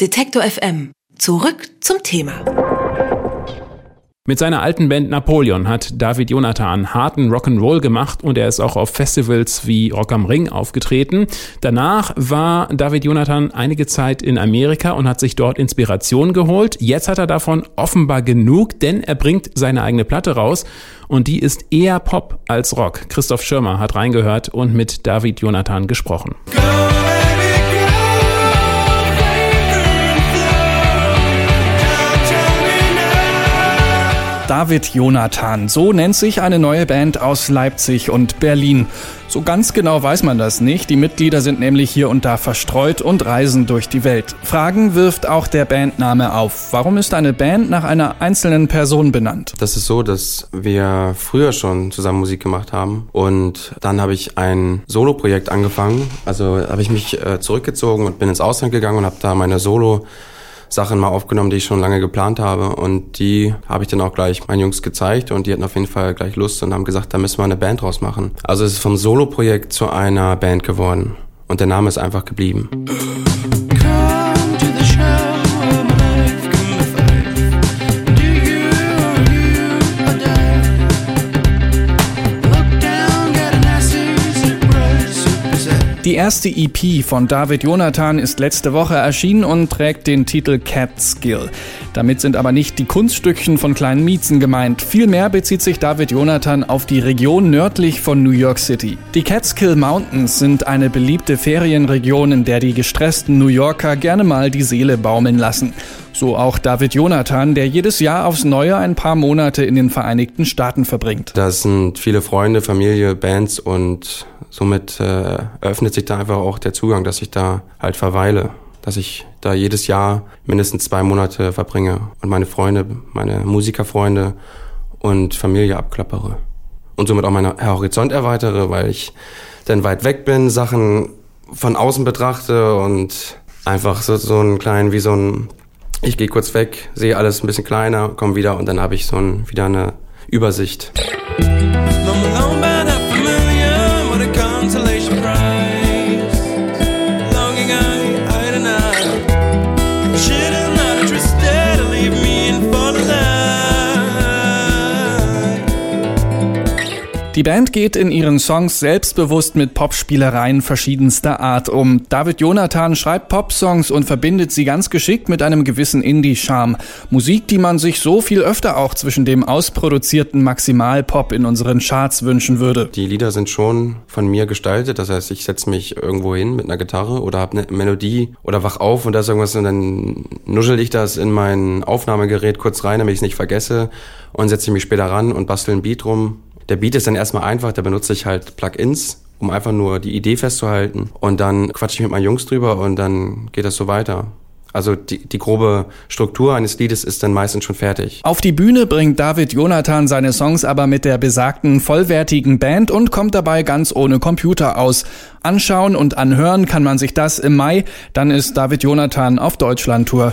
Detektor FM. Zurück zum Thema. Mit seiner alten Band Napoleon hat David Jonathan harten Rock'n'Roll gemacht und er ist auch auf Festivals wie Rock am Ring aufgetreten. Danach war David Jonathan einige Zeit in Amerika und hat sich dort Inspiration geholt. Jetzt hat er davon offenbar genug, denn er bringt seine eigene Platte raus und die ist eher Pop als Rock. Christoph Schirmer hat reingehört und mit David Jonathan gesprochen. Go! David Jonathan. So nennt sich eine neue Band aus Leipzig und Berlin. So ganz genau weiß man das nicht. Die Mitglieder sind nämlich hier und da verstreut und reisen durch die Welt. Fragen wirft auch der Bandname auf. Warum ist eine Band nach einer einzelnen Person benannt? Das ist so, dass wir früher schon zusammen Musik gemacht haben und dann habe ich ein Solo-Projekt angefangen. Also habe ich mich äh, zurückgezogen und bin ins Ausland gegangen und habe da meine Solo Sachen mal aufgenommen, die ich schon lange geplant habe. Und die habe ich dann auch gleich meinen Jungs gezeigt und die hatten auf jeden Fall gleich Lust und haben gesagt, da müssen wir eine Band draus machen. Also es ist vom Solo-Projekt zu einer Band geworden. Und der Name ist einfach geblieben. Die erste EP von David Jonathan ist letzte Woche erschienen und trägt den Titel Cat Skill. Damit sind aber nicht die Kunststückchen von kleinen Miezen gemeint. Vielmehr bezieht sich David Jonathan auf die Region nördlich von New York City. Die Catskill Mountains sind eine beliebte Ferienregion, in der die gestressten New Yorker gerne mal die Seele baumeln lassen. So auch David Jonathan, der jedes Jahr aufs Neue ein paar Monate in den Vereinigten Staaten verbringt. Das sind viele Freunde, Familie, Bands und somit äh, öffnet sich da einfach auch der Zugang, dass ich da halt verweile, dass ich da jedes Jahr mindestens zwei Monate verbringe und meine Freunde, meine Musikerfreunde und Familie abklappere. Und somit auch meinen Horizont erweitere, weil ich dann weit weg bin, Sachen von außen betrachte und einfach so, so einen kleinen, wie so ein, ich gehe kurz weg, sehe alles ein bisschen kleiner, komme wieder und dann habe ich so ein, wieder eine Übersicht. Die Band geht in ihren Songs selbstbewusst mit Popspielereien verschiedenster Art um. David Jonathan schreibt Popsongs und verbindet sie ganz geschickt mit einem gewissen Indie-Charme. Musik, die man sich so viel öfter auch zwischen dem ausproduzierten Maximalpop in unseren Charts wünschen würde. Die Lieder sind schon von mir gestaltet, das heißt, ich setze mich irgendwo hin mit einer Gitarre oder habe eine Melodie oder wach auf und da ist irgendwas und dann nuschel ich das in mein Aufnahmegerät kurz rein, damit ich es nicht vergesse und setze mich später ran und bastel ein Beat rum der Beat ist dann erstmal einfach, da benutze ich halt Plugins, um einfach nur die Idee festzuhalten. Und dann quatsche ich mit meinen Jungs drüber und dann geht das so weiter. Also die, die grobe Struktur eines Liedes ist dann meistens schon fertig. Auf die Bühne bringt David Jonathan seine Songs aber mit der besagten vollwertigen Band und kommt dabei ganz ohne Computer aus. Anschauen und anhören kann man sich das im Mai, dann ist David Jonathan auf Deutschlandtour.